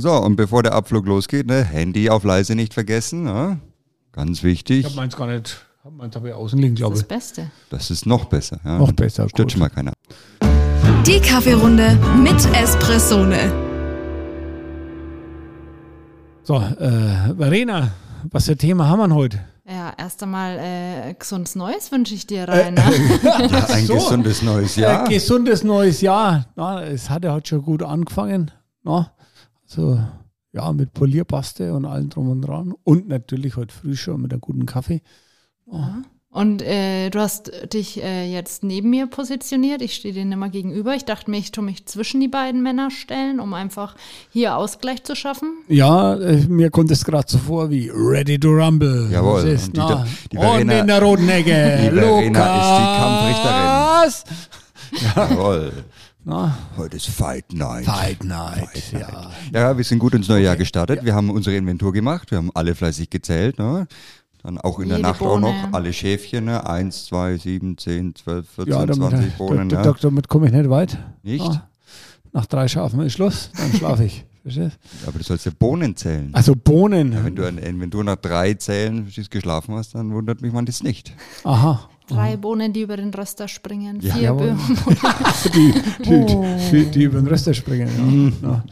So, und bevor der Abflug losgeht, ne, Handy auf leise nicht vergessen. Ne? Ganz wichtig. Ich habe meins gar nicht, hab meins habe ich außen liegen, glaube Das ich. Beste. Das ist noch besser. Ja? Noch besser, Stört schon mal keiner. Die Kaffeerunde mit Espressone. So, äh, Verena, was für Thema haben wir heute? Ja, erst einmal äh, gesundes Neues wünsche ich dir, Rainer. Ja, ein so. gesundes neues Jahr. Äh, gesundes neues Jahr. Na, es hat ja heute schon gut angefangen. Na, also, ja, mit Polierpaste und allem drum und dran. Und natürlich heute früh schon mit einem guten Kaffee. Und äh, du hast dich äh, jetzt neben mir positioniert. Ich stehe denen immer gegenüber. Ich dachte mir, ich tue mich zwischen die beiden Männer stellen, um einfach hier Ausgleich zu schaffen. Ja, äh, mir kommt es gerade so vor wie Ready to Rumble. Jawohl. Das ist, Und die- na, die und Verena- in der roten Ecke. Die Verena Lukas. Jawohl. Na, Heute ist Fight Night. Fight Night. Ja. Ja, wir sind gut ins neue Jahr gestartet. Wir haben unsere Inventur gemacht. Wir haben alle fleißig gezählt. Ne? Dann auch in der Jede Nacht auch Bohne. noch alle Schäfchen. Ne? Eins, zwei, sieben, zehn, zwölf, 14, Ja, damit, 20 äh, Bohnen. Dok- Ne? Dok- damit komme ich nicht weit. Nicht? Ah, nach drei Schafen ist Schluss, dann schlafe ich. Verstehst? Aber du sollst ja Bohnen zählen. Also Bohnen. Ja, wenn, du eine Inventur nach drei Zählen geschlafen hast, dann wundert mich man das nicht. Aha. Drei Bohnen, die über den Röster springen. Ja. Vier Jawohl. Böhmen. Die, die, die, die über den Röster springen. Ja. Na,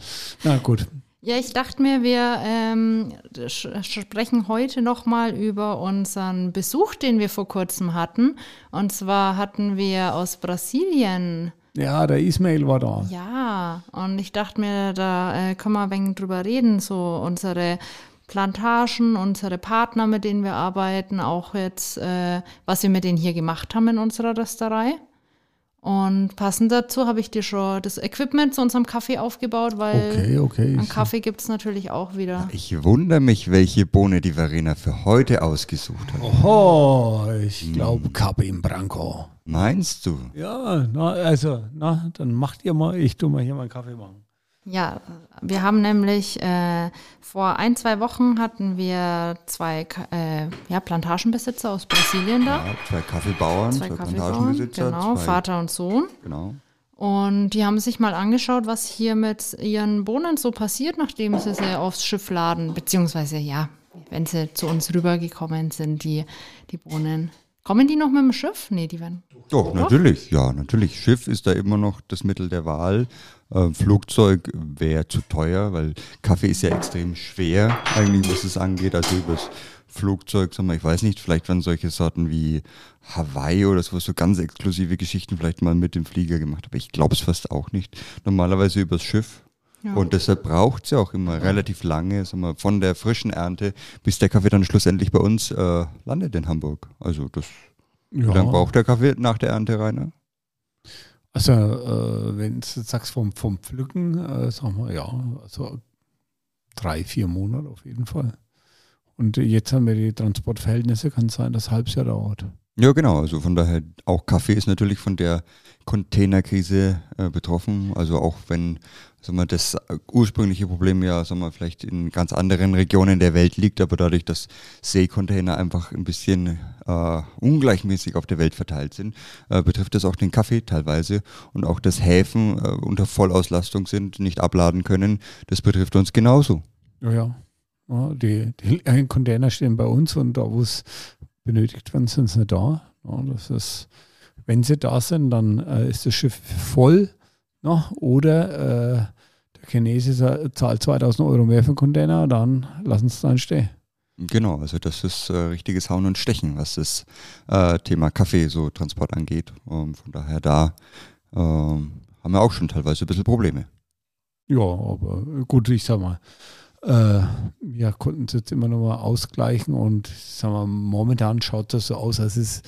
na gut. Ja, ich dachte mir, wir ähm, sprechen heute nochmal über unseren Besuch, den wir vor kurzem hatten. Und zwar hatten wir aus Brasilien, Ja, der Ismail war da. ja, und ich dachte mir, da äh, können wir ein wenig drüber reden, so unsere Plantagen, unsere Partner, mit denen wir arbeiten, auch jetzt, äh, was wir mit denen hier gemacht haben in unserer Rösterei. Und passend dazu habe ich dir schon das Equipment zu unserem Kaffee aufgebaut, weil Okay, okay. an Kaffee gibt es natürlich auch wieder. Ich wundere mich, welche Bohne die Verena für heute ausgesucht hat. Oh, ich glaube Kappe im Branco. Meinst du? Ja, na, also, na, dann macht ihr mal, ich tu mal hier mal einen Kaffee machen. Ja, wir haben nämlich äh, vor ein, zwei Wochen hatten wir zwei äh, ja, Plantagenbesitzer aus Brasilien da. Ja, zwei Kaffeebauern, zwei zwei, Kaffeebauern, Plantagenbesitzer. genau, zwei, Vater und Sohn. Genau. Und die haben sich mal angeschaut, was hier mit ihren Bohnen so passiert, nachdem sie sie aufs Schiff laden, beziehungsweise ja, wenn sie zu uns rübergekommen sind, die, die Bohnen. Kommen die noch mit dem Schiff? Nee, die werden. Doch, natürlich, ja, natürlich. Schiff ist da immer noch das Mittel der Wahl. Ähm, Flugzeug wäre zu teuer, weil Kaffee ist ja extrem schwer, eigentlich, was es angeht. Also übers Flugzeug, sag mal, ich weiß nicht, vielleicht waren solche Sorten wie Hawaii oder so, so ganz exklusive Geschichten vielleicht mal mit dem Flieger gemacht, aber ich glaube es fast auch nicht. Normalerweise übers Schiff. Ja. Und deshalb braucht es ja auch immer relativ lange, sagen wir, von der frischen Ernte, bis der Kaffee dann schlussendlich bei uns äh, landet in Hamburg. Also das, wie lange braucht der Kaffee nach der Ernte, Rainer? Also, äh, wenn du sagst vom, vom Pflücken, äh, sagen wir, ja, also drei, vier Monate auf jeden Fall. Und jetzt haben wir die Transportverhältnisse, kann sein, dass ein halbes Jahr dauert. Ja, genau. Also von daher, auch Kaffee ist natürlich von der Containerkrise äh, betroffen. Also auch wenn sagen wir, das ursprüngliche Problem ja sagen wir, vielleicht in ganz anderen Regionen der Welt liegt, aber dadurch, dass Seekontainer einfach ein bisschen äh, ungleichmäßig auf der Welt verteilt sind, äh, betrifft das auch den Kaffee teilweise und auch, dass Häfen äh, unter Vollauslastung sind, nicht abladen können. Das betrifft uns genauso. Ja, ja. ja die, die Container stehen bei uns und da, wo es benötigt werden, sind sie nicht da. Ja, das ist, wenn sie da sind, dann äh, ist das Schiff voll. Ja, oder äh, der Chinese zahlt 2000 Euro mehr für den Container, dann lassen sie es dann stehen. Genau, also das ist äh, richtiges Hauen und Stechen, was das äh, Thema Kaffee, so Transport angeht. Ähm, von daher da ähm, haben wir auch schon teilweise ein bisschen Probleme. Ja, aber gut, ich sag mal, äh, wir konnten es jetzt immer noch mal ausgleichen und ich sag mal, momentan schaut das so aus, als es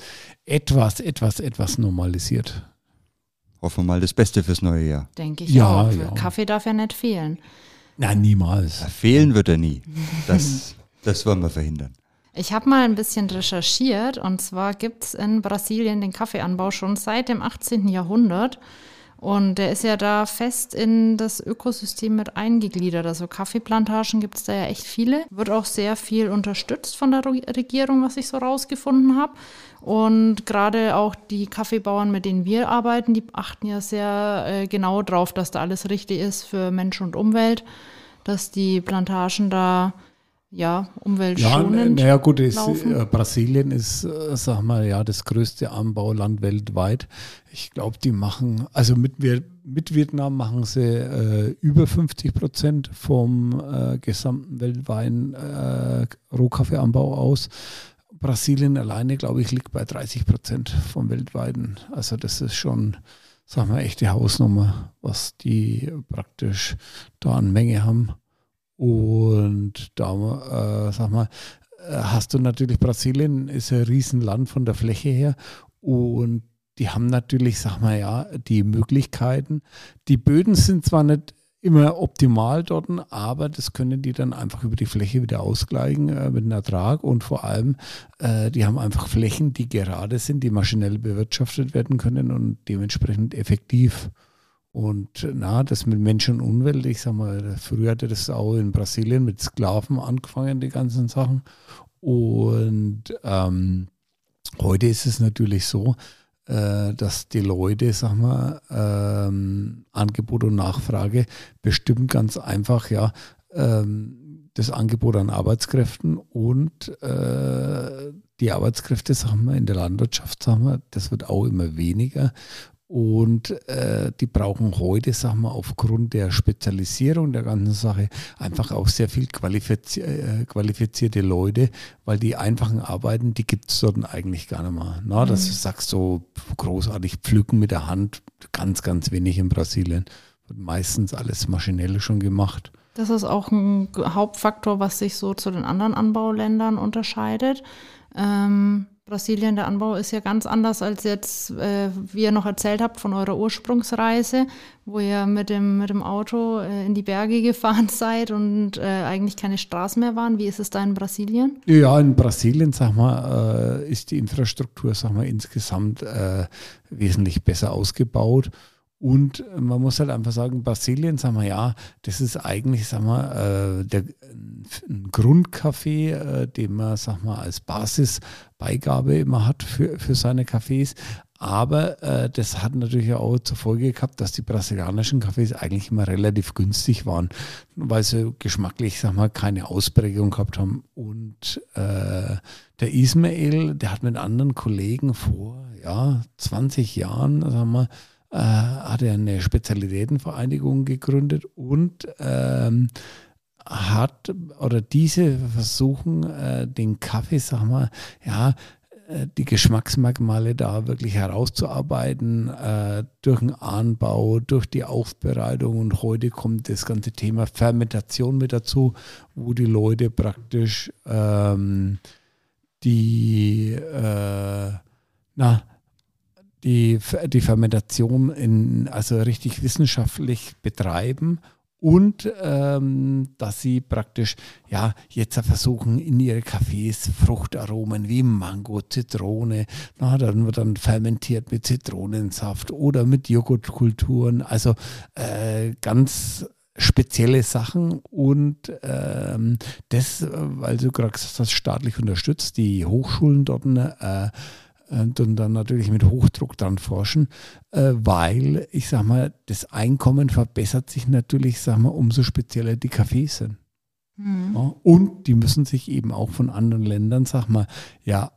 etwas, etwas, etwas normalisiert. Hoffen wir mal das Beste fürs neue Jahr. Denke ich Ja, auch. ja. Kaffee darf ja nicht fehlen. Nein, niemals. Fehlen wird er nie. Das, das wollen wir verhindern. Ich habe mal ein bisschen recherchiert und zwar gibt es in Brasilien den Kaffeeanbau schon seit dem 18. Jahrhundert. Und der ist ja da fest in das Ökosystem mit eingegliedert. Also Kaffeeplantagen gibt es da ja echt viele. Wird auch sehr viel unterstützt von der Re- Regierung, was ich so rausgefunden habe. Und gerade auch die Kaffeebauern, mit denen wir arbeiten, die achten ja sehr äh, genau drauf, dass da alles richtig ist für Mensch und Umwelt dass die Plantagen da ja Ja, umweltschonend naja gut, ist, äh, Brasilien ist, äh, sag mal, ja, das größte Anbauland weltweit. Ich glaube, die machen, also mit, mit Vietnam machen sie äh, über 50 Prozent vom äh, gesamten weltweiten äh, Rohkaffeeanbau aus. Brasilien alleine, glaube ich, liegt bei 30 Prozent vom weltweiten. Also das ist schon, sag mal, echte Hausnummer, was die praktisch da an Menge haben. Und da, äh, sag mal, äh, hast du natürlich, Brasilien ist ein Riesenland von der Fläche her und die haben natürlich, sag mal, ja, die Möglichkeiten. Die Böden sind zwar nicht immer optimal dort, aber das können die dann einfach über die Fläche wieder ausgleichen äh, mit einem Ertrag und vor allem, äh, die haben einfach Flächen, die gerade sind, die maschinell bewirtschaftet werden können und dementsprechend effektiv. Und na, das mit Mensch und Umwelt, ich sag mal, früher hatte das auch in Brasilien mit Sklaven angefangen, die ganzen Sachen. Und ähm, heute ist es natürlich so, äh, dass die Leute, sag mal, ähm, Angebot und Nachfrage bestimmen ganz einfach, ja, ähm, das Angebot an Arbeitskräften und äh, die Arbeitskräfte, sagen wir, in der Landwirtschaft, sagen wir, das wird auch immer weniger. Und äh, die brauchen heute, sagen wir, aufgrund der Spezialisierung der ganzen Sache einfach auch sehr viel qualifizi äh, qualifizierte Leute, weil die einfachen Arbeiten, die gibt es dort eigentlich gar nicht mehr. Na, das Mhm. sagst du großartig pflücken mit der Hand, ganz, ganz wenig in Brasilien. Wird meistens alles maschinell schon gemacht. Das ist auch ein Hauptfaktor, was sich so zu den anderen Anbauländern unterscheidet. Ähm, Brasilien, der Anbau ist ja ganz anders als jetzt, äh, wie ihr noch erzählt habt von eurer Ursprungsreise, wo ihr mit dem, mit dem Auto äh, in die Berge gefahren seid und äh, eigentlich keine Straßen mehr waren. Wie ist es da in Brasilien? Ja, in Brasilien, sag mal, äh, ist die Infrastruktur, sag mal, insgesamt äh, wesentlich besser ausgebaut. Und man muss halt einfach sagen, Brasilien, sag mal, ja, das ist eigentlich, sag mal, äh, der, ein Grundkaffee, äh, den man, sag mal, als Basisbeigabe immer hat für, für seine Kaffees. Aber äh, das hat natürlich auch zur Folge gehabt, dass die brasilianischen Kaffees eigentlich immer relativ günstig waren, weil sie geschmacklich, sag mal, keine Ausprägung gehabt haben. Und äh, der Ismail, der hat mit anderen Kollegen vor ja, 20 Jahren, sagen wir, äh, hat er eine Spezialitätenvereinigung gegründet und ähm, hat oder diese versuchen, äh, den Kaffee, sag mal, ja, äh, die Geschmacksmerkmale da wirklich herauszuarbeiten, äh, durch den Anbau, durch die Aufbereitung. Und heute kommt das ganze Thema Fermentation mit dazu, wo die Leute praktisch ähm, die, äh, na, die, die Fermentation in, also richtig wissenschaftlich betreiben und ähm, dass sie praktisch ja jetzt versuchen in ihre Kaffees Fruchtaromen wie Mango, Zitrone, na, dann wird dann fermentiert mit Zitronensaft oder mit Joghurtkulturen, also äh, ganz spezielle Sachen und ähm, das, äh, weil du gerade gesagt hast, staatlich unterstützt, die Hochschulen dort äh, und dann natürlich mit Hochdruck dran forschen, äh, weil ich sag mal, das Einkommen verbessert sich natürlich, sag mal, umso spezieller die Cafés sind. Hm. Ja, und die müssen sich eben auch von anderen Ländern, sag mal, ja,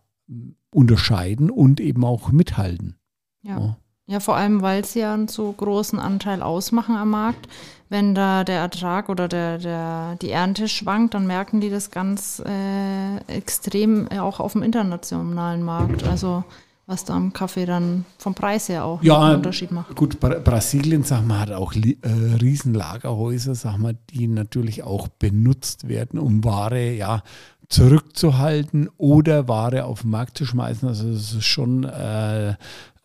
unterscheiden und eben auch mithalten. Ja. Ja. Ja, vor allem, weil sie ja einen so großen Anteil ausmachen am Markt. Wenn da der Ertrag oder der, der, die Ernte schwankt, dann merken die das ganz äh, extrem äh, auch auf dem internationalen Markt. Also was da am Kaffee dann vom Preis her auch Ja, einen Unterschied macht. Gut, Bra Brasilien, sag mal, hat auch äh, Riesenlagerhäuser, sag mal, die natürlich auch benutzt werden, um Ware, ja, zurückzuhalten oder Ware auf den Markt zu schmeißen. Also das ist schon, äh,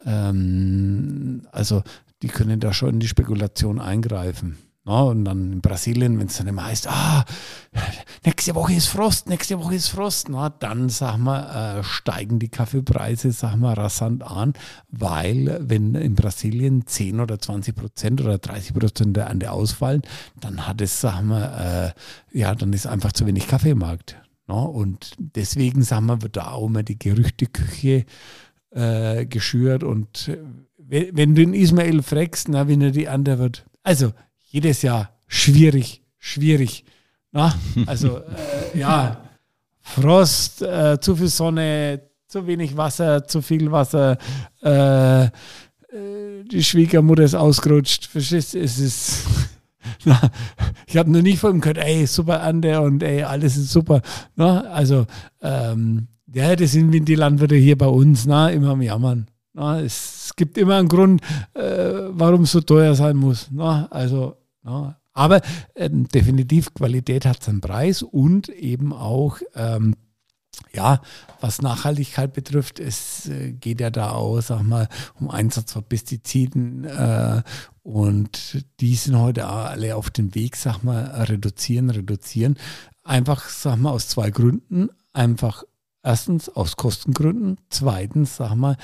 ähm, also die können da schon in die Spekulation eingreifen. Ja, und dann in Brasilien, wenn es dann immer heißt, ah, nächste Woche ist Frost, nächste Woche ist Frost, na, dann, sag mal, äh, steigen die Kaffeepreise, sag mal, rasant an, weil wenn in Brasilien 10 oder 20 Prozent oder 30 Prozent der Ernte ausfallen, dann hat es, sag mal, äh, ja, dann ist einfach zu wenig Kaffee im Markt. Ja, und deswegen, sag mal, wird da auch immer die Gerüchteküche äh, geschürt und äh, wenn wenn du den Ismail fragst, na, wenn er die Ernte wird, also jedes Jahr schwierig, schwierig. Na? Also äh, ja, Frost, äh, zu viel Sonne, zu wenig Wasser, zu viel Wasser, äh, äh die Schwiegermutter ist ausgerutscht. Verstehst du? Es ist. Na, ich habe noch nie von ihm gehört, ey, super Ande und ey, alles ist super. Na, also, ähm, ja, das sind wie die Landwirte hier bei uns, na, immer am Jammern. Na, es, gibt immer einen Grund, äh, warum es so teuer sein muss. Na, also, na, aber ähm, definitiv Qualität hat seinen Preis und eben auch ähm, ja, was Nachhaltigkeit betrifft, es äh, geht ja da auch, sag mal, um Einsatz von Pestiziden äh, und die sind heute alle auf dem Weg, sag mal, reduzieren, reduzieren. Einfach, sag mal, aus zwei Gründen. Einfach Erstens aus Kostengründen, zweitens, sag mal,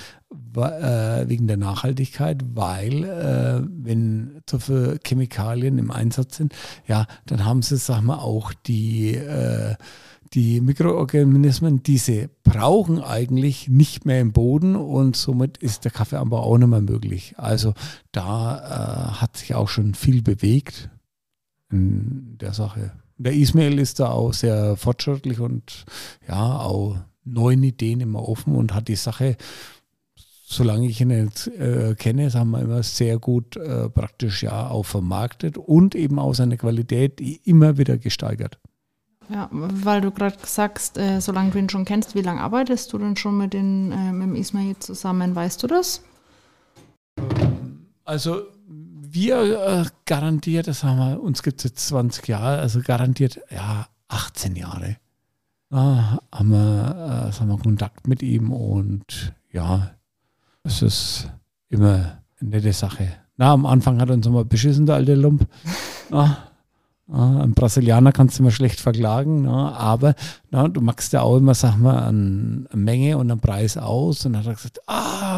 äh, wegen der Nachhaltigkeit, weil äh, wenn zu viele Chemikalien im Einsatz sind, ja, dann haben sie, sag mal, auch die äh, die Mikroorganismen, diese brauchen eigentlich nicht mehr im Boden und somit ist der Kaffeeanbau auch nicht mehr möglich. Also da äh, hat sich auch schon viel bewegt in der Sache. Der Ismail ist da auch sehr fortschrittlich und ja, auch neuen Ideen immer offen und hat die Sache, solange ich ihn jetzt äh, kenne, sagen wir immer sehr gut äh, praktisch ja auch vermarktet und eben auch seine Qualität immer wieder gesteigert. Ja, weil du gerade sagst, äh, solange du ihn schon kennst, wie lange arbeitest du denn schon mit, den, äh, mit dem Ismail zusammen? Weißt du das? Also wir äh, garantiert, das haben wir, uns gibt es jetzt 20 Jahre, also garantiert ja 18 Jahre. Da haben wir, äh, haben wir Kontakt mit ihm und ja, es ist immer eine nette Sache. Na, am Anfang hat er uns immer beschissen, der alte Lump. Na, ein Brasilianer kannst du immer schlecht verklagen, ne? aber na, du machst ja auch immer, sag mal, eine Menge und einen Preis aus. Und dann hat er gesagt, ah,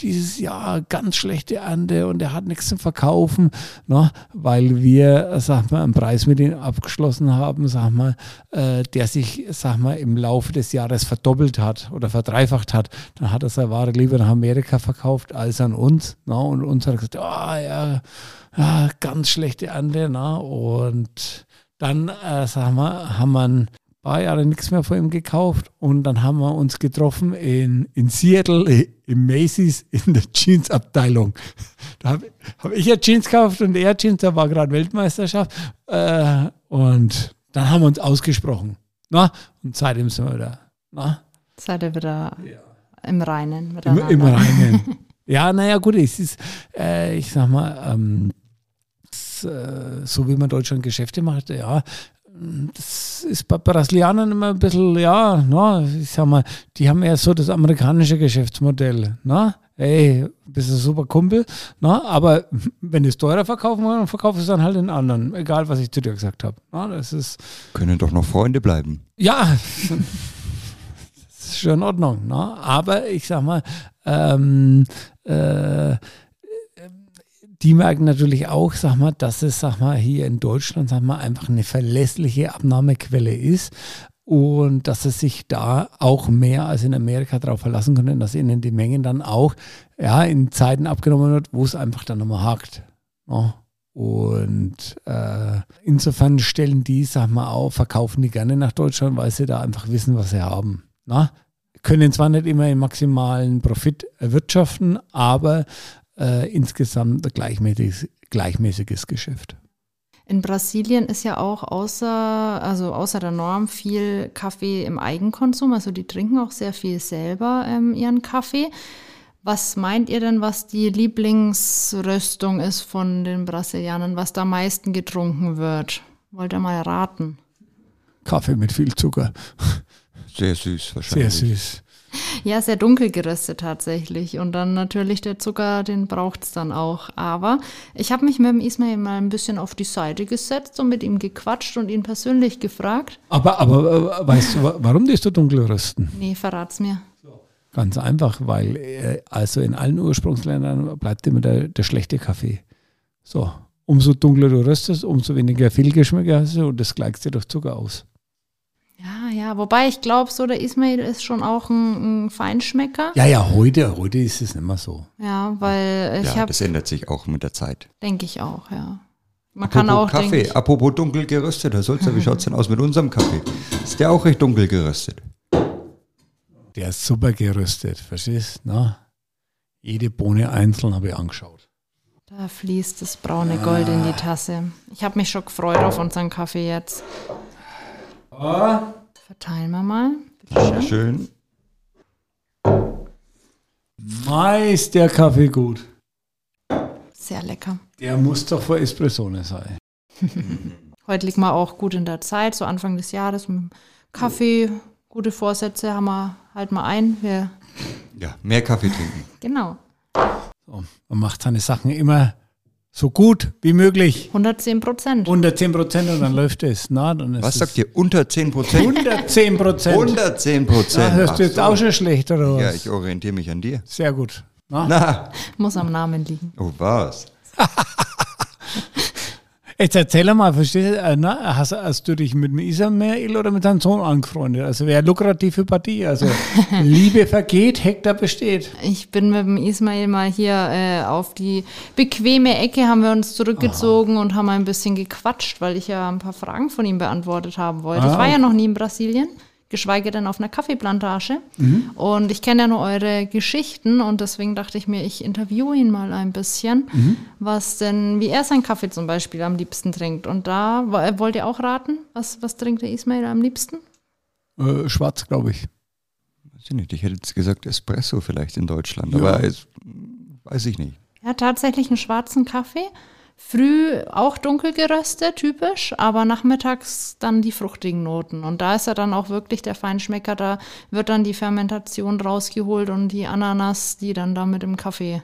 dieses Jahr ganz schlechte Ernte und er hat nichts zum Verkaufen, ne? weil wir, sag mal, einen Preis mit ihm abgeschlossen haben, sag mal, äh, der sich, sag mal, im Laufe des Jahres verdoppelt hat oder verdreifacht hat. Dann hat er seine Ware lieber nach Amerika verkauft als an uns. Ne? Und uns hat er gesagt, ah, ja, ja, ganz schlechte Ernte. Ne? Und dann, äh, sagen wir, haben wir ein paar Jahre nichts mehr von ihm gekauft und dann haben wir uns getroffen in, in Seattle im Macy's in der Jeans-Abteilung. Da habe hab ich ja Jeans gekauft und er Jeans, da war gerade Weltmeisterschaft. Äh, und dann haben wir uns ausgesprochen. Na? Und seitdem sind wir wieder. Na? Seid ihr wieder ja. im Reinen? Im, Im Reinen. ja, naja, gut, es ist, äh, ich sag mal, ähm, äh, so wie man Deutschland Geschäfte macht, ja, das ist bei Brasilianern immer ein bisschen, ja, na, ich sag mal, die haben eher so das amerikanische Geschäftsmodell. Na? Ey, bist du super Kumpel, na? aber wenn du es teurer verkaufen willst, dann verkaufst du es dann halt den anderen, egal was ich zu dir gesagt habe. Das ist. Können doch noch Freunde bleiben. Ja, das ist schon in Ordnung. Na? Aber ich sag mal, ähm, äh, die merken natürlich auch, sag mal, dass es, sag mal, hier in Deutschland, sag mal, einfach eine verlässliche Abnahmequelle ist und dass es sich da auch mehr als in Amerika darauf verlassen können, dass ihnen die Mengen dann auch ja, in Zeiten abgenommen wird, wo es einfach dann nochmal hakt. Ja. Und äh, insofern stellen die, sag mal, auch, verkaufen die gerne nach Deutschland, weil sie da einfach wissen, was sie haben. Na? Können zwar nicht immer den maximalen Profit erwirtschaften, aber äh, insgesamt ein gleichmäßiges, gleichmäßiges Geschäft. In Brasilien ist ja auch außer, also außer der Norm viel Kaffee im Eigenkonsum. Also die trinken auch sehr viel selber ähm, ihren Kaffee. Was meint ihr denn, was die Lieblingsröstung ist von den Brasilianern, was da am meisten getrunken wird? Wollt ihr mal raten? Kaffee mit viel Zucker. Sehr süß wahrscheinlich. Sehr süß. Ja, sehr dunkel geröstet tatsächlich. Und dann natürlich der Zucker, den braucht es dann auch. Aber ich habe mich mit dem Ismail mal ein bisschen auf die Seite gesetzt und mit ihm gequatscht und ihn persönlich gefragt. Aber, aber äh, weißt du, warum die so dunkel rösten? Nee, verrat's mir. Ganz einfach, weil äh, also in allen Ursprungsländern bleibt immer der, der schlechte Kaffee. So, umso dunkler du röstest, umso weniger Fehlgeschmäcker hast du und das gleichst dir durch Zucker aus. Ja, ja, wobei ich glaube, so der Ismail ist schon auch ein, ein, Feinschmecker. Ja, ja, heute, heute ist es nicht mehr so. Ja, weil ich ja, habe. Das ändert sich auch mit der Zeit. Denke ich auch, ja. Man kann auch Kaffee, ich, apropos dunkel geröstet, Herr Sulzer, wie schaut es denn aus mit unserem Kaffee? Ist der auch recht dunkel geröstet? Der ist super geröstet, verstehst du? Jede Bohne einzeln habe ich angeschaut. Da fließt das braune Gold in die Tasse. Ich habe mich schon gefreut auf unseren Kaffee jetzt. Verteilen wir mal. Bitte schön. Schön. Ist der Kaffee gut. Sehr lecker. Der muss doch vor Espressone sein. Heute liegt man auch gut in der Zeit, so Anfang des Jahres mit dem Kaffee. Gute Vorsätze haben wir halt mal ein. Wir, Ja, mehr Kaffee trinken. genau. So, man macht seine Sachen immer so gut wie möglich. 110 Prozent. 110 Prozent und dann läuft es. Na, dann ist Was es sagt ihr? Unter 10 Prozent? 110 Prozent. 110 Da Prozent. hörst du jetzt auch schon schlecht, oder was? Ja, ich orientiere mich an dir. Sehr gut. Na? Na, Muss am Namen liegen. oh was? Jetzt erzähl mal, verstehst du, äh, na, hast, hast du dich mit dem Ismail oder mit deinem Sohn angefreundet? Also wäre lukrative Partie. Also Liebe vergeht, Hektar besteht. Ich bin mit dem Ismail mal hier äh, auf die bequeme Ecke, haben wir uns zurückgezogen und haben ein bisschen gequatscht, weil ich ja ein paar Fragen von ihm beantwortet haben wollte. Ah. Ich war ja noch nie in Brasilien, geschweige denn auf einer Kaffeeplantage. Und ich kenne ja nur eure Geschichten und deswegen dachte ich mir, ich interviewe ihn mal ein bisschen, was denn, wie er seinen Kaffee zum Beispiel am liebsten trinkt. Und da wo- wollt ihr auch raten, was, was trinkt der Ismail am liebsten? Äh, schwarz, glaube ich. Weiß ich nicht. Ich hätte jetzt gesagt Espresso vielleicht in Deutschland, aber es, weiß ich nicht. Ja, tatsächlich einen schwarzen Kaffee. Früh auch dunkel geröstet, typisch, aber nachmittags dann die fruchtigen Noten. Und da ist er dann auch wirklich der Feinschmecker. Da wird dann die Fermentation rausgeholt und die Ananas, die dann da mit im Kaffee.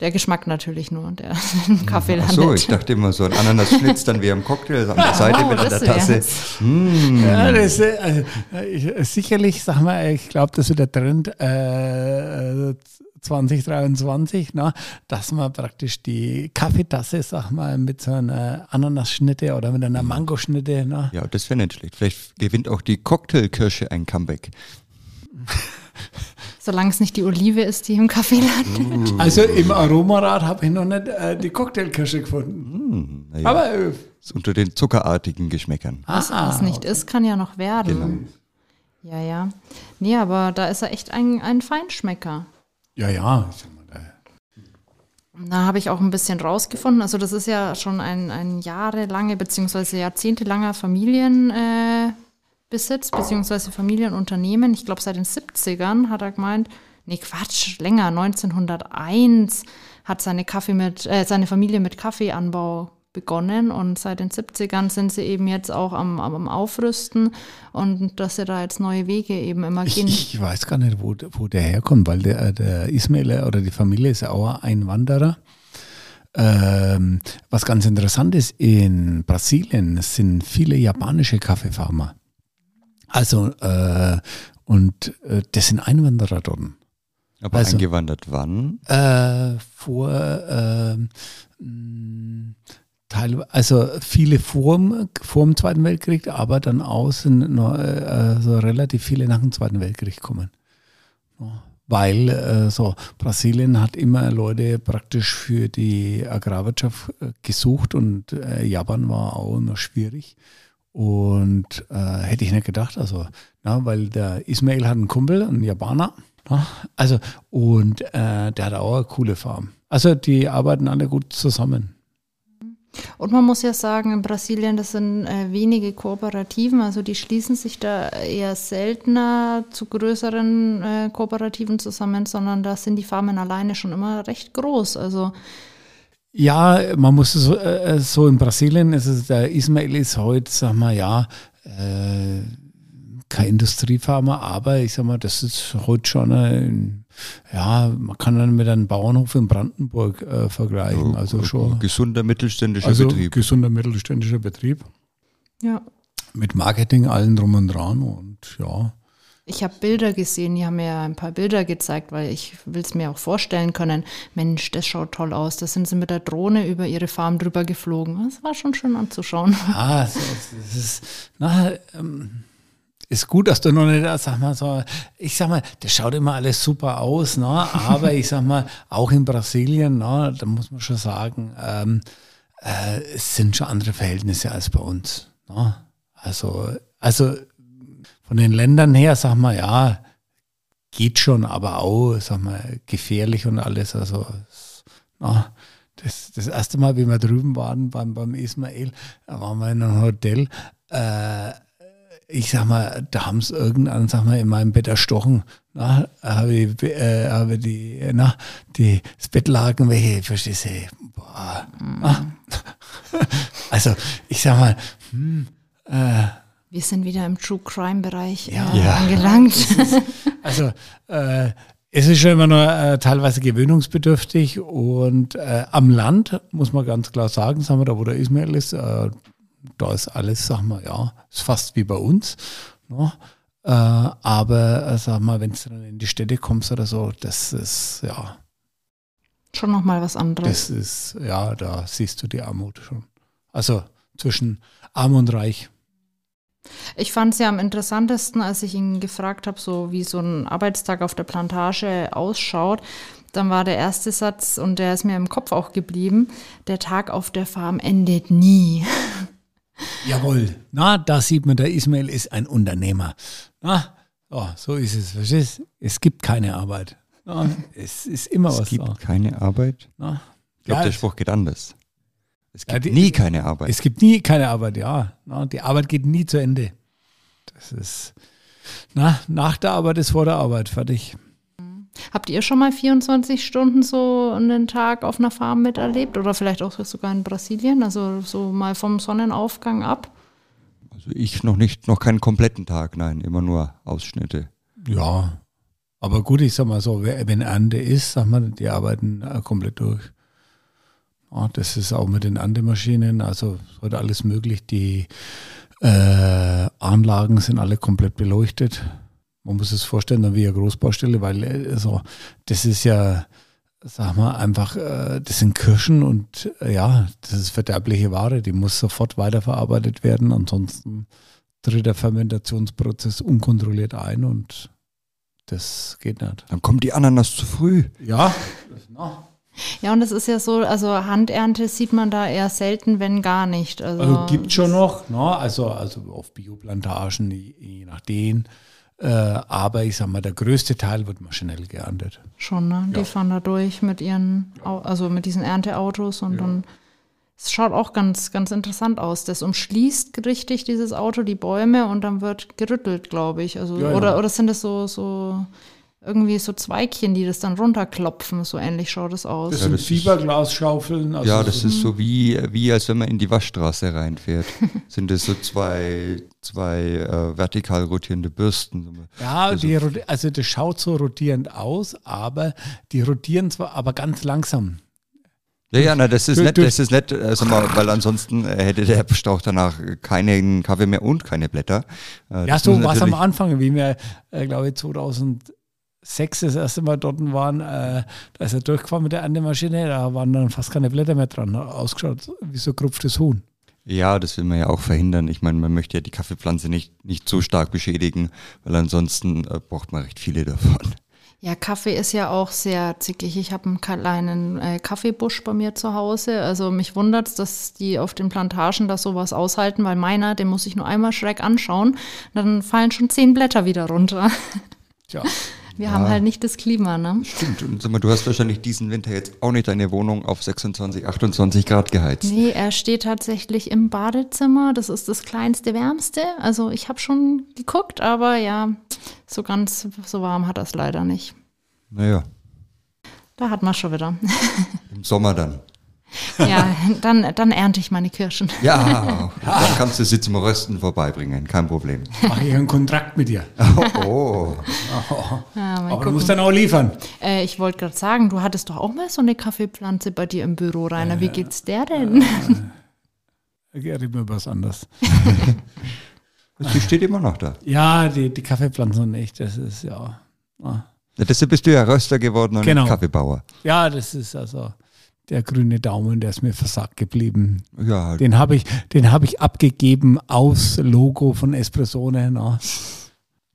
Der Geschmack natürlich nur, der im Kaffee Ach landet. so, ich dachte immer so ein Ananas-Schnitz dann wie am Cocktail an der Seite Oh, mit an der Tasse. Mm. Ja, das, äh, äh, ich, äh, sicherlich, sag mal, ich glaube, das wird der Trend äh, äh, 2023, na, dass man praktisch die Kaffeetasse, sag mal, mit so einer Ananasschnitte oder mit einer Mangoschnitte, na, Ja, das wäre nicht schlecht. Vielleicht gewinnt auch die Cocktailkirsche ein Comeback. Solange es nicht die Olive ist, die im Kaffee landet. Also im Aromarad habe ich noch nicht äh, die Cocktailkirsche gefunden. Hm, naja, Aber äh, ist unter den zuckerartigen Geschmäckern. Was, Ah, was nicht ist, kann ja noch werden. Genau. Ja, ja. Nee, aber da ist er echt ein, ein Feinschmecker. Ja, ja. da- habe ich auch ein bisschen rausgefunden. Also das ist ja schon ein, ein jahrelange beziehungsweise jahrzehntelanger Familienbesitz äh, beziehungsweise Familienunternehmen. Ich glaube seit den 70ern hat er gemeint, nee Quatsch, länger, 1901 hat seine, Kaffee mit, äh, seine Familie mit Kaffeeanbau begonnen und seit den 70ern sind sie eben jetzt auch am, am, Aufrüsten und dass sie da jetzt neue Wege eben immer Ich, gehen. ich weiß gar nicht, wo, wo der herkommt, weil der, der Ismail oder die Familie ist auch ein Wanderer. Ähm, was ganz interessant ist, in Brasilien sind viele japanische Kaffeefarmer. Also, äh, und äh, das sind Einwanderer dort. Aber Also- eingewandert wann? Äh, vor, mh, Teil, also viele vor dem, vor dem Zweiten Weltkrieg, aber dann außen noch, äh, also relativ viele nach dem Zweiten Weltkrieg kommen. Weil äh, so Brasilien hat immer Leute praktisch für die Agrarwirtschaft äh, gesucht und äh, Japan war auch immer schwierig. Und äh, hätte ich nicht gedacht, also, na, weil der Ismail hat einen Kumpel, einen Japaner, na, also, und äh, der hat auch eine coole Farm. Also, die arbeiten alle gut zusammen. Und man muss ja sagen, in Brasilien, das sind äh, wenige Kooperativen, also die schließen sich da eher seltener zu größeren äh, Kooperativen zusammen, sondern da sind die Farmen alleine schon immer recht groß. Also Ja, man muss so, äh, so in Brasilien ist es, der Ismail ist heute, sag mal, ja, äh, kein Industriefarmer, aber ich sag mal, das ist heute schon ein, ja, man kann dann mit einem Bauernhof in Brandenburg äh, vergleichen. Also schon. Gesunder mittelständischer Also Betrieb. gesunder mittelständischer Betrieb. ja, Mit Marketing, allen drum und dran und ja. ich habe Bilder gesehen, die haben mir ein paar Bilder gezeigt, weil ich will es mir auch vorstellen können. Mensch, das schaut toll aus. Da sind sie mit der Drohne über ihre Farm drüber geflogen. Das war schon schön anzuschauen. Ah, das, das ist, na, ähm, ist gut, dass du noch nicht, sag mal so, ich sag mal, das schaut immer alles super aus, ne? aber ich sag mal, auch in Brasilien, ne, da muss man schon sagen, ähm, äh, es sind schon andere Verhältnisse als bei uns. Ne? Also, also von den Ländern her, sag mal, ja, geht schon, aber auch, sag mal, gefährlich und alles. Also, na, das, das erste Mal, wie wir drüben waren beim, beim Ismail, da waren wir in einem Hotel. Äh, ich sag mal, da haben es irgendwann, sag mal, in meinem Bett erstochen. Na, habe ich, äh, habe die, na, die, das Bettlaken, welche, verstehst du, boah, mhm. Also, ich sag mal, hm, äh, wir sind wieder im True Crime Bereich ja, äh, ja. angelangt. Ist, also, äh, es ist schon immer nur äh, teilweise gewöhnungsbedürftig und äh, am Land muss man ganz klar sagen, sagen wir da, wo der Ismail ist, äh, da ist alles, sagen wir, ja, ist fast wie bei uns. Ne? Äh, aber äh, sag mal, wenn du dann in die Städte kommst oder so, das ist ja schon nochmal was anderes. Das ist, ja, da siehst du die Armut schon. Also zwischen arm und reich. Ich fand es ja am interessantesten, als ich ihn gefragt habe, so wie so ein Arbeitstag auf der Plantage ausschaut. Dann war der erste Satz, und der ist mir im Kopf auch geblieben, der Tag auf der Farm endet nie. Jawohl. Na, da sieht man, der Ismail ist ein Unternehmer. Na, oh, so ist es. Verstehst? Es gibt keine Arbeit. Na, es ist immer es was. Es gibt da. keine Arbeit. Na, ich glaube, ja, der Spruch geht anders. Es gibt ja, die, nie keine Arbeit. Es gibt nie keine Arbeit, ja. Na, die Arbeit geht nie zu Ende. Das ist, na, nach der Arbeit ist vor der Arbeit, fertig. Habt ihr schon mal 24 Stunden so einen Tag auf einer Farm miterlebt oder vielleicht auch sogar in Brasilien, also so mal vom Sonnenaufgang ab? Also ich noch nicht, noch keinen kompletten Tag, nein, immer nur Ausschnitte. Ja, aber gut, ich sag mal so, wenn Ernte ist, sag mal, die arbeiten äh, komplett durch. Ja, das ist auch mit den Erntemaschinen, also heute alles möglich. Die äh, Anlagen sind alle komplett beleuchtet. Man muss es vorstellen, dann wie eine Großbaustelle, weil also, das ist ja, sag mal, einfach, äh, das sind Kirschen und äh, ja, das ist verderbliche Ware, die muss sofort weiterverarbeitet werden, ansonsten tritt der Fermentationsprozess unkontrolliert ein und das geht nicht. Dann kommt die Ananas zu früh. Ja, ja, und es ist ja so, also Handernte sieht man da eher selten, wenn gar nicht. Also, also gibt schon noch, ne? also, also auf Bioplantagen, je, je nachdem. Äh, aber ich sag mal, der größte Teil wird maschinell geerntet. Schon, ne? Die ja. fahren da durch mit ihren, also mit diesen Ernteautos und ja. dann. Es schaut auch ganz, ganz interessant aus. Das umschließt richtig dieses Auto die Bäume und dann wird gerüttelt, glaube ich. Also, ja, oder, oder sind das so, so irgendwie so Zweigchen, die das dann runterklopfen. So ähnlich schaut es aus. Das sind ja, Fiberglasschaufeln. Also ja, das so ist so wie, wie als wenn man in die Waschstraße reinfährt. sind das so zwei, zwei äh, vertikal rotierende Bürsten. Ja, also, die, also das schaut so rotierend aus, aber die rotieren zwar aber ganz langsam. Ja, ja, na, das ist nett, das ist nett, also mal, weil ansonsten äh, hätte der Strauch danach keinen Kaffee mehr und keine Blätter. Äh, ja, so war es am Anfang, wie wir, äh, glaube ich, 2000 sechs das erste Mal dort waren, äh, da ist er durchgefahren mit der Erntemaschine, da waren dann fast keine Blätter mehr dran, ausgeschaut wie so gerupftes Huhn. Ja, das will man ja auch verhindern. Ich meine, man möchte ja die Kaffeepflanze nicht, nicht so stark beschädigen, weil ansonsten äh, braucht man recht viele davon. Ja, Kaffee ist ja auch sehr zickig. Ich habe einen kleinen äh, Kaffeebusch bei mir zu Hause. Also mich wundert es, dass die auf den Plantagen da sowas aushalten, weil meiner, den muss ich nur einmal schräg anschauen, dann fallen schon zehn Blätter wieder runter. Tja. Wir ja, haben halt nicht das Klima, ne? Stimmt. Und sag mal, du hast wahrscheinlich diesen Winter jetzt auch nicht deine Wohnung auf 26, 28 Grad geheizt. Nee, er steht tatsächlich im Badezimmer. Das ist das kleinste, wärmste. Also ich habe schon geguckt, aber ja, so ganz so warm hat er es leider nicht. Naja. Da hat man schon wieder. Im Sommer dann. Ja, dann, dann ernte ich meine Kirschen. Ja, dann kannst du sie zum Rösten vorbeibringen, kein Problem. Mache ich einen Kontrakt mit dir. Oh. oh. Ja, Aber gucken. du musst dann auch liefern. Äh, ich wollte gerade sagen, du hattest doch auch mal so eine Kaffeepflanze bei dir im Büro, Rainer. Äh, Wie geht's der denn? Äh, reden wir was anderes. Die steht immer noch da. Ja, die, die Kaffeepflanze nicht. Das ist ja. Ah. Deshalb bist du ja Röster geworden und genau. Kaffeebauer. Ja, das ist also der grüne Daumen, der ist mir versagt geblieben. Ja. Halt. Den habe ich, den ich abgegeben aus Logo von Espressone. Na.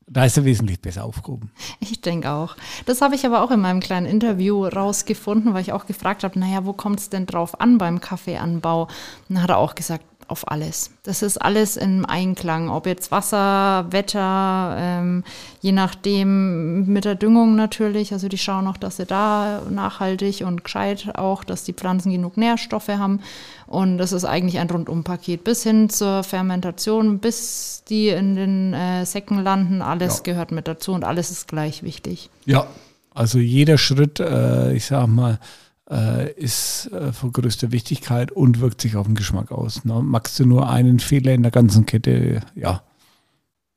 Da ist er wesentlich besser aufgehoben. Ich denke auch. Das habe ich aber auch in meinem kleinen Interview rausgefunden, weil ich auch gefragt habe, naja, wo kommt es denn drauf an beim Kaffeeanbau? Und dann hat er auch gesagt, auf alles. Das ist alles im Einklang, ob jetzt Wasser, Wetter, ähm, je nachdem mit der Düngung natürlich. Also die schauen auch, dass sie da nachhaltig und gescheit auch, dass die Pflanzen genug Nährstoffe haben. Und das ist eigentlich ein Rundumpaket bis hin zur Fermentation, bis die in den äh, Säcken landen. Alles ja. gehört mit dazu und alles ist gleich wichtig. Ja, also jeder Schritt, äh, ich sag mal, ist äh, von größter Wichtigkeit und wirkt sich auf den Geschmack aus. Ne? Magst du nur einen Fehler in der ganzen Kette, ja.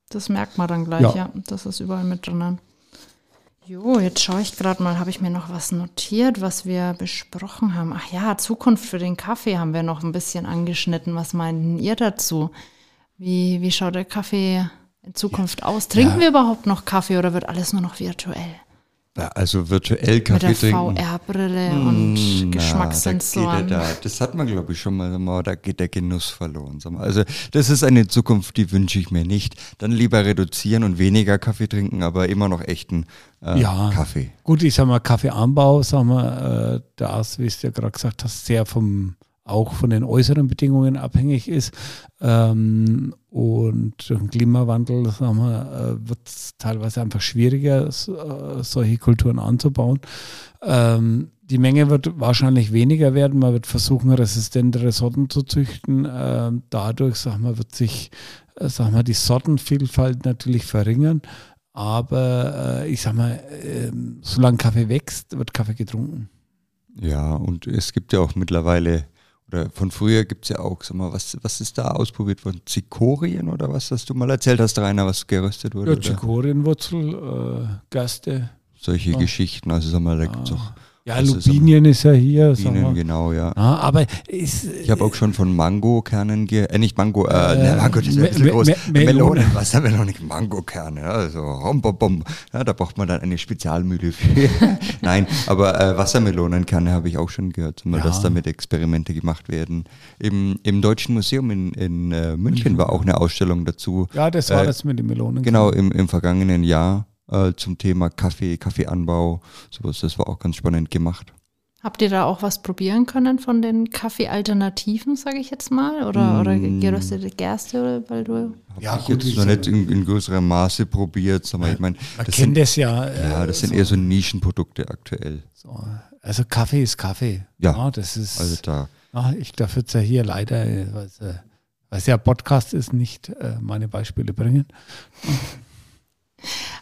Das merkt man dann gleich, ja. ja. Das ist überall mit drinnen. Jo, jetzt schaue ich gerade mal, habe ich mir noch was notiert, was wir besprochen haben. Ach ja, Zukunft für den Kaffee haben wir noch ein bisschen angeschnitten. Was meinten ihr dazu? Wie, wie schaut der Kaffee in Zukunft ja. aus? Trinken ja. wir überhaupt noch Kaffee oder wird alles nur noch virtuell? Also virtuell Kaffee Mit der trinken. VR-Brille hm, und Geschmackssensoren. Da, das hat man, glaube ich, schon mal, da geht der Genuss verloren. Also das ist eine Zukunft, die wünsche ich mir nicht. Dann lieber reduzieren und weniger Kaffee trinken, aber immer noch echten äh, ja. Kaffee. Gut, ich sag mal, Kaffeeanbau, sagen wir, äh, da ist, wie du ja gerade gesagt hast, sehr vom auch von den äußeren Bedingungen abhängig ist. Ähm, und durch den Klimawandel sagen äh, wird es teilweise einfach schwieriger, so, äh, solche Kulturen anzubauen. Ähm, die Menge wird wahrscheinlich weniger werden. Man wird versuchen, resistentere Sorten zu züchten. Ähm, dadurch sagen wir, wird sich äh, sagen wir, die Sortenvielfalt natürlich verringern. Aber äh, ich sag mal, ähm, solange Kaffee wächst, wird Kaffee getrunken. Ja, und es gibt ja auch mittlerweile oder von früher gibt es ja auch, sag mal, was, was ist da ausprobiert worden? Zikorien oder was, was du mal erzählt hast, Rainer, was geröstet wurde? Ja, Zikorienwurzel, äh, Gerste. Solche ja. Geschichten, also sag mal, da gibt es auch ja, Lupinien ist, ja hier. Lupinien, genau, ja. ja aber ist, ich habe auch schon von Mangokernen, äh, nicht Mango, äh, äh ne, Mango, das ist ja ein bisschen groß. Me Melonen, Wassermelone, Mangokerne, also rom, bom, bom. Ja, da braucht man dann eine Spezialmühle für. Nein, aber äh, Wassermelonenkerne habe ich auch schon gehört, ja. dass damit Experimente gemacht werden. Im, im Deutschen Museum in, in äh, München war auch eine Ausstellung dazu. Ja, das war äh, das mit den Melonen. Genau, im, im vergangenen Jahr äh, zum Thema Kaffee, Kaffeeanbau, sowas. Das war auch ganz spannend gemacht. Habt ihr da auch was probieren können von den Kaffee-Alternativen, sage ich jetzt mal? Oder, mm. oder geröstete Gerste, weil du. Ja, ich jetzt noch nicht in, in größerem Maße probiert. Mal, ich meine, Man das kennt sind, das ja. Ja, das äh, sind so. eher so Nischenprodukte aktuell. So. Also Kaffee ist Kaffee. Ja, ja das ist. Also da. Ach, ich darf jetzt ja hier leider, weil es ja Podcast ist, nicht äh, meine Beispiele bringen.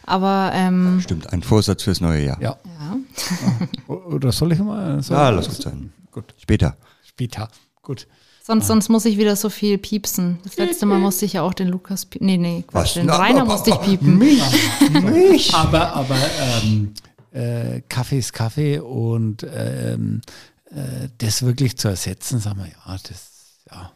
Aber ähm, stimmt, ein Vorsatz fürs neue Jahr. Ja. ja. Oder soll ich mal? Soll ja, lass gut sein. Gut. Später. Später. Gut. Sonst, sonst muss ich wieder so viel piepsen. Das letzte Mal musste ich ja auch den Lukas piepen. Nee, nee, Quatsch, Was? den Na, Rainer musste ich piepen. Mich? mich? Aber, aber ähm, äh, Kaffee ist Kaffee und ähm, äh, das wirklich zu ersetzen, sagen wir, ja, das, ja.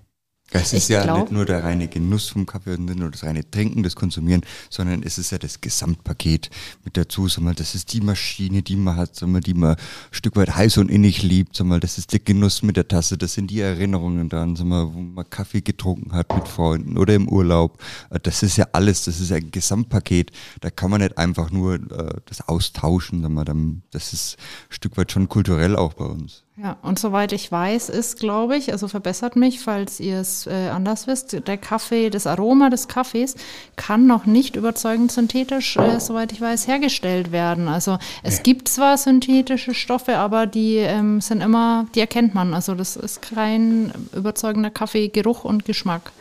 Es ist ich ja glaub, nicht nur der reine Genuss vom Kaffee und nicht nur das reine Trinken, das Konsumieren, sondern es ist ja das Gesamtpaket mit dazu. Sag mal, das ist die Maschine, die man hat, sag mal, die man ein Stück weit heiß und innig liebt. Sag mal, das ist der Genuss mit der Tasse, das sind die Erinnerungen daran, sag mal, wo man Kaffee getrunken hat mit Freunden oder im Urlaub. Äh, das ist ja alles, das ist ein Gesamtpaket. Da kann man nicht einfach nur äh, das austauschen. Sag mal, das ist ein Stück weit schon kulturell auch bei uns. Ja, und soweit ich weiß, ist, glaube ich, also verbessert mich, falls ihr es äh, anders wisst, der Kaffee, das Aroma des Kaffees kann noch nicht überzeugend synthetisch, äh, soweit ich weiß, hergestellt werden. Also es ja. gibt zwar synthetische Stoffe, aber die ähm, sind immer, die erkennt man. Also das ist kein überzeugender Kaffeegeruch und Geschmack.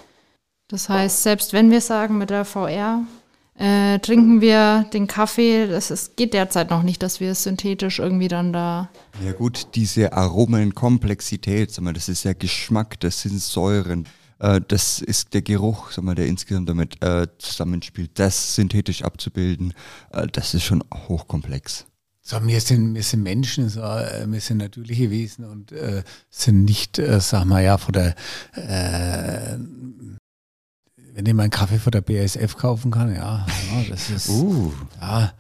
Das heißt, selbst wenn wir sagen mit der VR, äh, trinken wir den Kaffee. Das ist, geht derzeit noch nicht, dass wir es synthetisch irgendwie dann da. Ja gut, diese Aromenkomplexität, sag mal, das ist ja Geschmack, das sind Säuren, äh, das ist der Geruch, sag mal, der insgesamt damit äh, zusammenspielt. Das synthetisch abzubilden, äh, das ist schon hochkomplex. So, wir, sind, wir sind Menschen, so, äh, wir sind natürliche Wesen und äh, sind nicht, äh, sag mal, ja, von der äh, wenn ich meinen Kaffee von der BASF kaufen kann, ja, ja das ist. Uh, ja.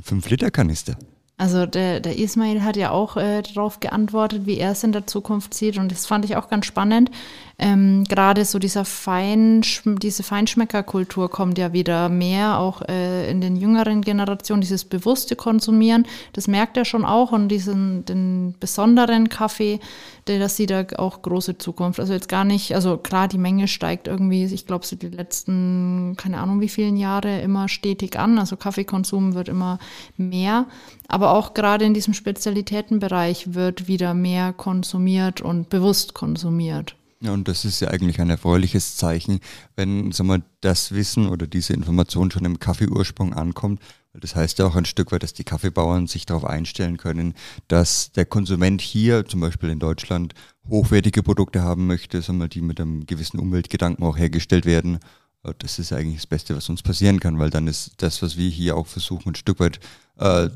5 Liter Kanister. Also der, der Ismail hat ja auch äh, darauf geantwortet, wie er es in der Zukunft sieht. Und das fand ich auch ganz spannend. Ähm, Gerade so dieser Fein, diese Feinschmeckerkultur kommt ja wieder mehr, auch äh, in den jüngeren Generationen, dieses bewusste Konsumieren. Das merkt er schon auch. Und diesen den besonderen Kaffee, der, das sieht er auch große Zukunft. Also jetzt gar nicht, also klar, die Menge steigt irgendwie, ich glaube, so die letzten, keine Ahnung wie vielen Jahre immer stetig an. Also Kaffeekonsum wird immer mehr. Aber auch gerade in diesem Spezialitätenbereich wird wieder mehr konsumiert und bewusst konsumiert. Ja, und das ist ja eigentlich ein erfreuliches Zeichen, wenn sagen wir, das Wissen oder diese Information schon im Kaffeeursprung ankommt. Das heißt ja auch ein Stück weit, dass die Kaffeebauern sich darauf einstellen können, dass der Konsument hier, zum Beispiel in Deutschland, hochwertige Produkte haben möchte, sagen wir, die mit einem gewissen Umweltgedanken auch hergestellt werden. Das ist eigentlich das Beste, was uns passieren kann, weil dann ist das, was wir hier auch versuchen, ein Stück weit äh, äh,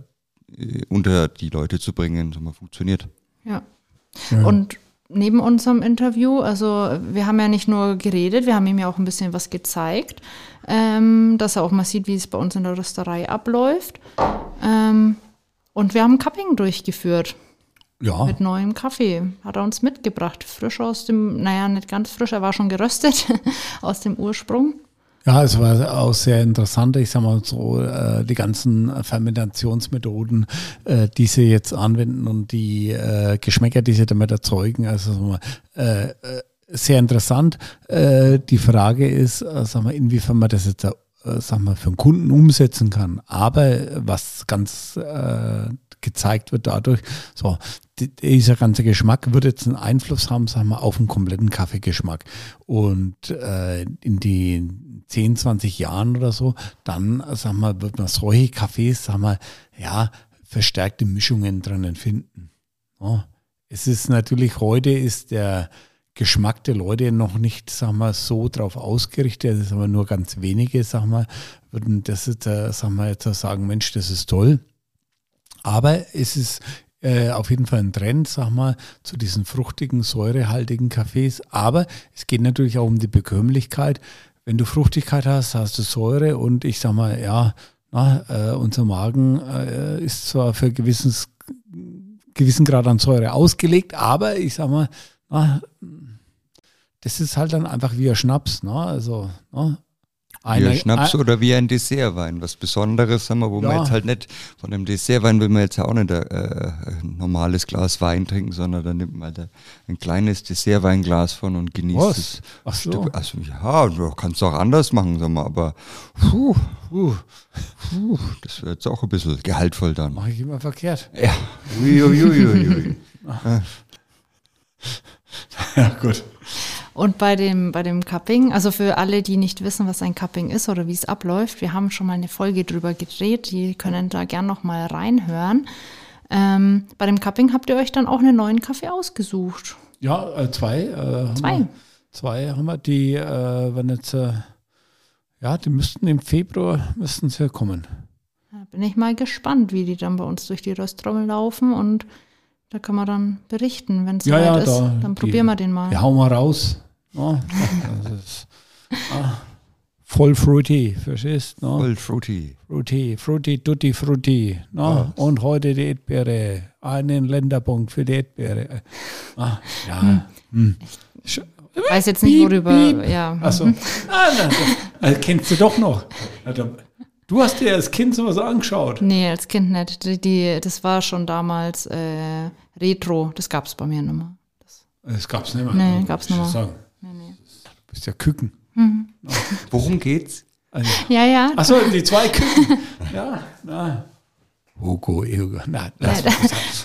unter die Leute zu bringen, so mal funktioniert. Ja. ja. Und neben unserem Interview, also wir haben ja nicht nur geredet, wir haben ihm ja auch ein bisschen was gezeigt, ähm, dass er auch mal sieht, wie es bei uns in der Rösterei abläuft. Ähm, und wir haben Cupping durchgeführt. Ja. Mit neuem Kaffee. Hat er uns mitgebracht. Frisch aus dem, naja, nicht ganz frisch, er war schon geröstet aus dem Ursprung. Ja, es war auch sehr interessant. Ich sag mal so, äh, die ganzen Fermentationsmethoden, äh, die sie jetzt anwenden und die äh, Geschmäcker, die sie damit erzeugen, also äh, äh, sehr interessant. Äh, die Frage ist, äh, sag mal, inwiefern man das jetzt, äh, sag mal, für einen Kunden umsetzen kann. Aber was ganz äh, gezeigt wird dadurch, so, dieser ganze Geschmack wird jetzt einen Einfluss haben, sagen wir, auf den kompletten Kaffeegeschmack. Und äh, in den 10, 20 Jahren oder so, dann, sagen wir, wird man solche Kaffees, sagen wir, ja, verstärkte Mischungen drinnen finden. Ja. Es ist natürlich heute ist der Geschmack der Leute noch nicht, sagen wir, so drauf ausgerichtet. Das ist aber nur ganz wenige, sagen wir, würden das jetzt, äh, sagen wir, jetzt sagen, Mensch, das ist toll. Aber es ist äh, auf jeden Fall ein Trend, sag mal, zu diesen fruchtigen, säurehaltigen Kaffees. Aber es geht natürlich auch um die Bekömmlichkeit. Wenn du Fruchtigkeit hast, hast du Säure und ich sag mal, ja, na, äh, unser Magen äh, ist zwar für gewisses, gewissen Grad an Säure ausgelegt, aber ich sag mal, na, das ist halt dann einfach wie ein Schnaps. Ne? Also na, wie ein Schnaps ein, oder wie ein Dessertwein, was Besonderes, sagen wir, wo ja. man jetzt halt nicht, von einem Dessertwein will man jetzt ja auch nicht ein, äh, ein normales Glas Wein trinken, sondern dann nimmt man halt ein kleines Dessertweinglas von und genießt was? es. Ach so. Stück. Also ja, du kannst es auch anders machen, sagen wir, aber puh, puh, puh, das wird jetzt auch ein bisschen gehaltvoll dann. Mache ich immer verkehrt. Ja. Ui, ui, ui, ui. ja, gut. Und bei dem, bei dem Cupping, also für alle, die nicht wissen, was ein Cupping ist oder wie es abläuft, wir haben schon mal eine Folge drüber gedreht, die können da gern noch mal reinhören. Ähm, bei dem Cupping habt ihr euch dann auch einen neuen Kaffee ausgesucht. Ja, äh, zwei. Äh, zwei. Wir, zwei haben wir, die, äh, wenn jetzt, äh, ja, die müssten im Februar, müssten sie kommen. Da bin ich mal gespannt, wie die dann bei uns durch die Röstrommel laufen und da kann man dann berichten, wenn es ja, ja, ist. Da, dann probieren wir den mal. Wir hauen mal raus. Ja, ist, ah, voll fruity, verstehst du? Voll fruity. Fruity, fruity, tutti, fruity. Ja. Und heute die Erdbeere. Einen Länderpunkt für die Erdbeere. Ah, ja. Hm. Hm. Ich weiß jetzt nicht, worüber. Piep. Ja. Achso. Ah, also, kennst du doch noch. Du hast dir als Kind sowas angeschaut? Nee, als Kind nicht. Die, die das war schon damals äh, Retro. Das gab es bei mir nicht mehr. Das, das gab es nicht mehr? Nee, gab es nicht mehr. Bist ja Küken. Mhm. Worum geht's? Also, ja, ja. Achso, die zwei Küken. ja, na. Hugo, Hugo. Na, lass ja, das,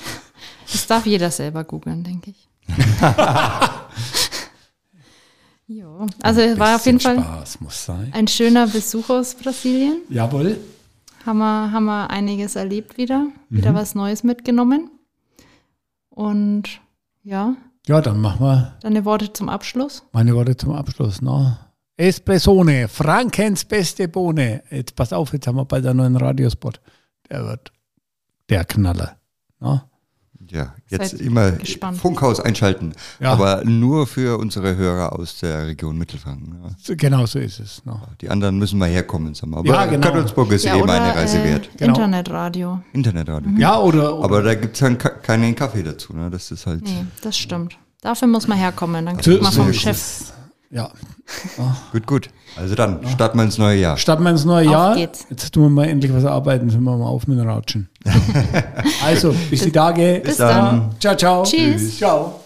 das darf jeder selber googeln, denke ich. jo. Also es war auf jeden Fall ein schöner Besuch aus Brasilien. Jawohl. Haben wir, haben wir einiges erlebt wieder. Wieder mhm. was Neues mitgenommen. Und ja. Ja, dann machen wir. Deine Worte zum Abschluss? Meine Worte zum Abschluss, ne? Espressone, Frankens beste Bohne. Jetzt pass auf, jetzt haben wir bald einen neuen Radiospot. Der wird der Knaller. Ne? Ja, jetzt Seid immer gespannt. Funkhaus einschalten. Ja. Aber nur für unsere Hörer aus der Region Mittelfranken. Ja. So, Genau so ist es. Ne? Die anderen müssen mal herkommen, sagen wir. Aber Ja, genau. Kadolsburg ist Ja, eh mal oder eine Reise äh, wert. Genau. Internetradio. Internetradio. Ja, oder, oder Aber da gibt es dann ka- keinen Kaffee dazu. Ne? Das ist halt Nee, das stimmt. Dafür muss man herkommen. Dann So- kriegt man vom Chef. Ja. gut, gut. Also dann starten wir ins neue Jahr. Starten wir ins neue Auf Jahr. geht's. Jetzt tun wir mal endlich was arbeiten, sind wir mal auf mit dem Ratschen. also, bis die Tage. Bis dann. dann. Ciao, ciao. Tschüss. Ciao.